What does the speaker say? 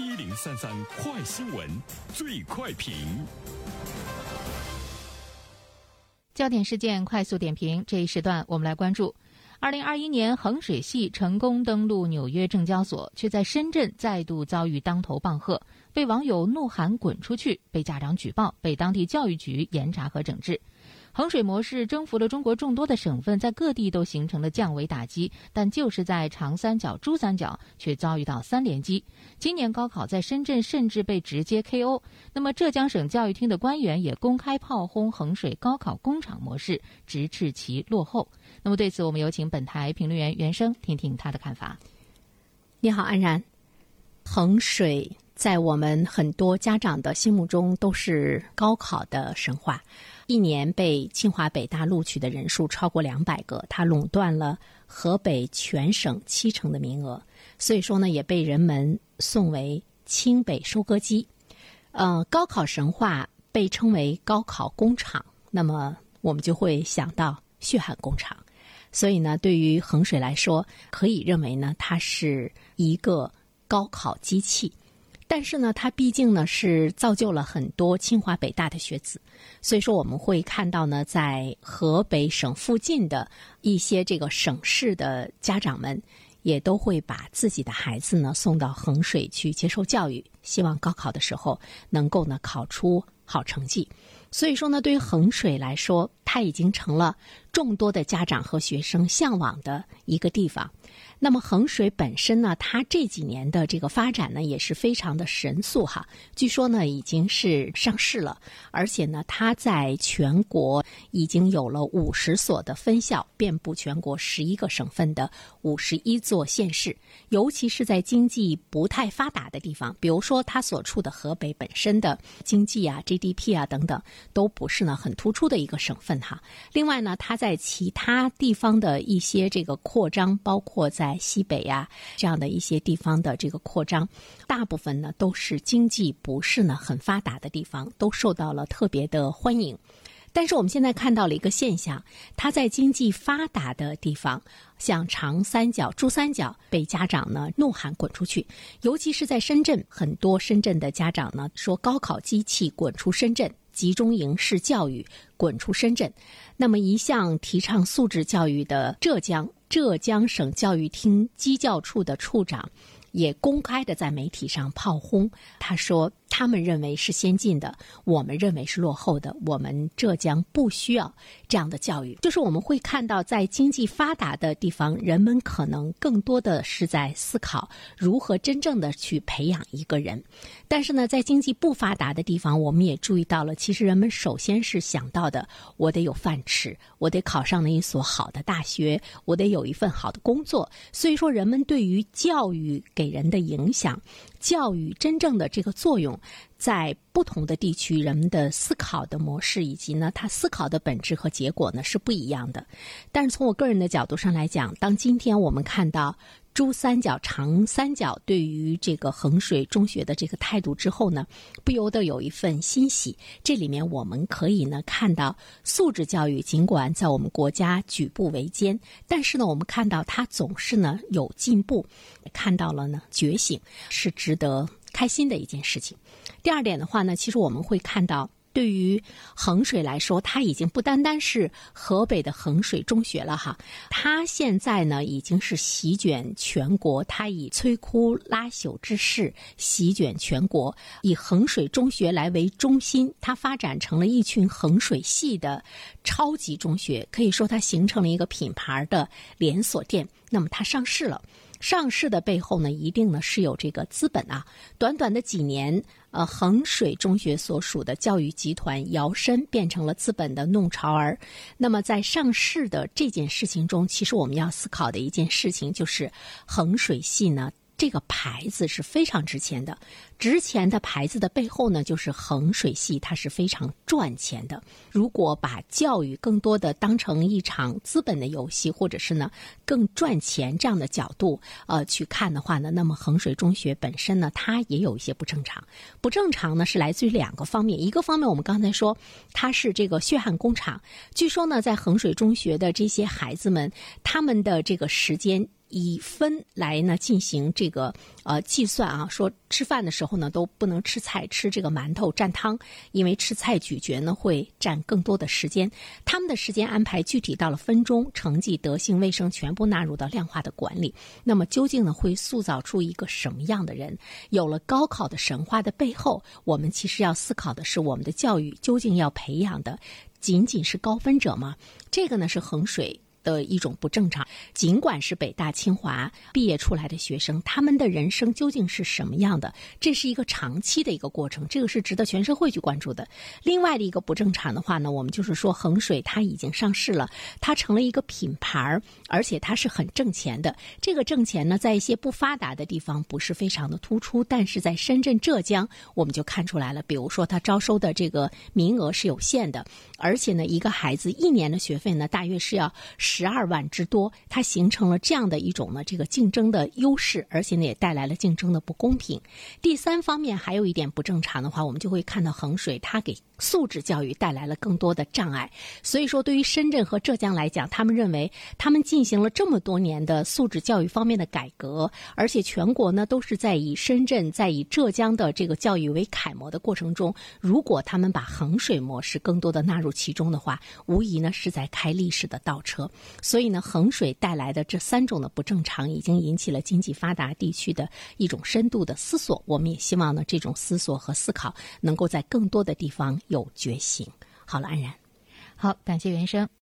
一零三三快新闻，最快评。焦点事件快速点评，这一时段我们来关注：二零二一年衡水系成功登陆纽约证交所，却在深圳再度遭遇当头棒喝，被网友怒喊“滚出去”，被家长举报，被当地教育局严查和整治。衡水模式征服了中国众多的省份，在各地都形成了降维打击，但就是在长三角、珠三角却遭遇到三连击。今年高考在深圳甚至被直接 KO。那么浙江省教育厅的官员也公开炮轰衡水高考工厂模式，直斥其落后。那么对此，我们有请本台评论员袁生听听他的看法。你好，安然。衡水在我们很多家长的心目中都是高考的神话。一年被清华北大录取的人数超过两百个，它垄断了河北全省七成的名额，所以说呢，也被人们送为“清北收割机”。呃，高考神话被称为“高考工厂”，那么我们就会想到血汗工厂。所以呢，对于衡水来说，可以认为呢，它是一个高考机器。但是呢，它毕竟呢是造就了很多清华北大的学子，所以说我们会看到呢，在河北省附近的一些这个省市的家长们，也都会把自己的孩子呢送到衡水去接受教育，希望高考的时候能够呢考出好成绩。所以说呢，对于衡水来说，它已经成了众多的家长和学生向往的一个地方。那么衡水本身呢，它这几年的这个发展呢，也是非常的神速哈。据说呢，已经是上市了，而且呢，它在全国已经有了五十所的分校，遍布全国十一个省份的五十一座县市。尤其是在经济不太发达的地方，比如说它所处的河北本身的经济啊、GDP 啊等等，都不是呢很突出的一个省份哈。另外呢，它在其他地方的一些这个扩张，包括在西北呀，这样的一些地方的这个扩张，大部分呢都是经济不是呢很发达的地方，都受到了特别的欢迎。但是我们现在看到了一个现象，它在经济发达的地方，像长三角、珠三角，被家长呢怒喊滚出去。尤其是在深圳，很多深圳的家长呢说：“高考机器滚出深圳，集中营式教育滚出深圳。”那么一向提倡素质教育的浙江。浙江省教育厅基教处的处长，也公开的在媒体上炮轰，他说。他们认为是先进的，我们认为是落后的。我们浙江不需要这样的教育。就是我们会看到，在经济发达的地方，人们可能更多的是在思考如何真正的去培养一个人。但是呢，在经济不发达的地方，我们也注意到了，其实人们首先是想到的：我得有饭吃，我得考上了一所好的大学，我得有一份好的工作。所以说，人们对于教育给人的影响。教育真正的这个作用，在不同的地区，人们的思考的模式以及呢，他思考的本质和结果呢是不一样的。但是从我个人的角度上来讲，当今天我们看到。珠三角、长三角对于这个衡水中学的这个态度之后呢，不由得有一份欣喜。这里面我们可以呢看到，素质教育尽管在我们国家举步维艰，但是呢，我们看到它总是呢有进步，看到了呢觉醒，是值得开心的一件事情。第二点的话呢，其实我们会看到。对于衡水来说，它已经不单单是河北的衡水中学了哈，它现在呢已经是席卷全国，它以摧枯拉朽之势席卷全国，以衡水中学来为中心，它发展成了一群衡水系的超级中学，可以说它形成了一个品牌的连锁店。那么它上市了。上市的背后呢，一定呢是有这个资本啊。短短的几年，呃，衡水中学所属的教育集团摇身变成了资本的弄潮儿。那么在上市的这件事情中，其实我们要思考的一件事情就是，衡水系呢。这个牌子是非常值钱的，值钱的牌子的背后呢，就是衡水系，它是非常赚钱的。如果把教育更多的当成一场资本的游戏，或者是呢更赚钱这样的角度呃去看的话呢，那么衡水中学本身呢，它也有一些不正常。不正常呢是来自于两个方面，一个方面我们刚才说它是这个血汗工厂，据说呢在衡水中学的这些孩子们，他们的这个时间。以分来呢进行这个呃计算啊，说吃饭的时候呢都不能吃菜，吃这个馒头蘸汤，因为吃菜咀嚼呢会占更多的时间。他们的时间安排具体到了分钟，成绩、德性、卫生全部纳入到量化的管理。那么究竟呢会塑造出一个什么样的人？有了高考的神话的背后，我们其实要思考的是，我们的教育究竟要培养的仅仅是高分者吗？这个呢是衡水。的一种不正常，尽管是北大清华毕业出来的学生，他们的人生究竟是什么样的？这是一个长期的一个过程，这个是值得全社会去关注的。另外的一个不正常的话呢，我们就是说衡水它已经上市了，它成了一个品牌，而且它是很挣钱的。这个挣钱呢，在一些不发达的地方不是非常的突出，但是在深圳、浙江，我们就看出来了。比如说，它招收的这个名额是有限的，而且呢，一个孩子一年的学费呢，大约是要十。十二万之多，它形成了这样的一种呢，这个竞争的优势，而且呢也带来了竞争的不公平。第三方面还有一点不正常的话，我们就会看到衡水它给素质教育带来了更多的障碍。所以说，对于深圳和浙江来讲，他们认为他们进行了这么多年的素质教育方面的改革，而且全国呢都是在以深圳在以浙江的这个教育为楷模的过程中，如果他们把衡水模式更多的纳入其中的话，无疑呢是在开历史的倒车。所以呢，衡水带来的这三种的不正常，已经引起了经济发达地区的一种深度的思索。我们也希望呢，这种思索和思考能够在更多的地方有觉醒。好了，安然，好，感谢袁生。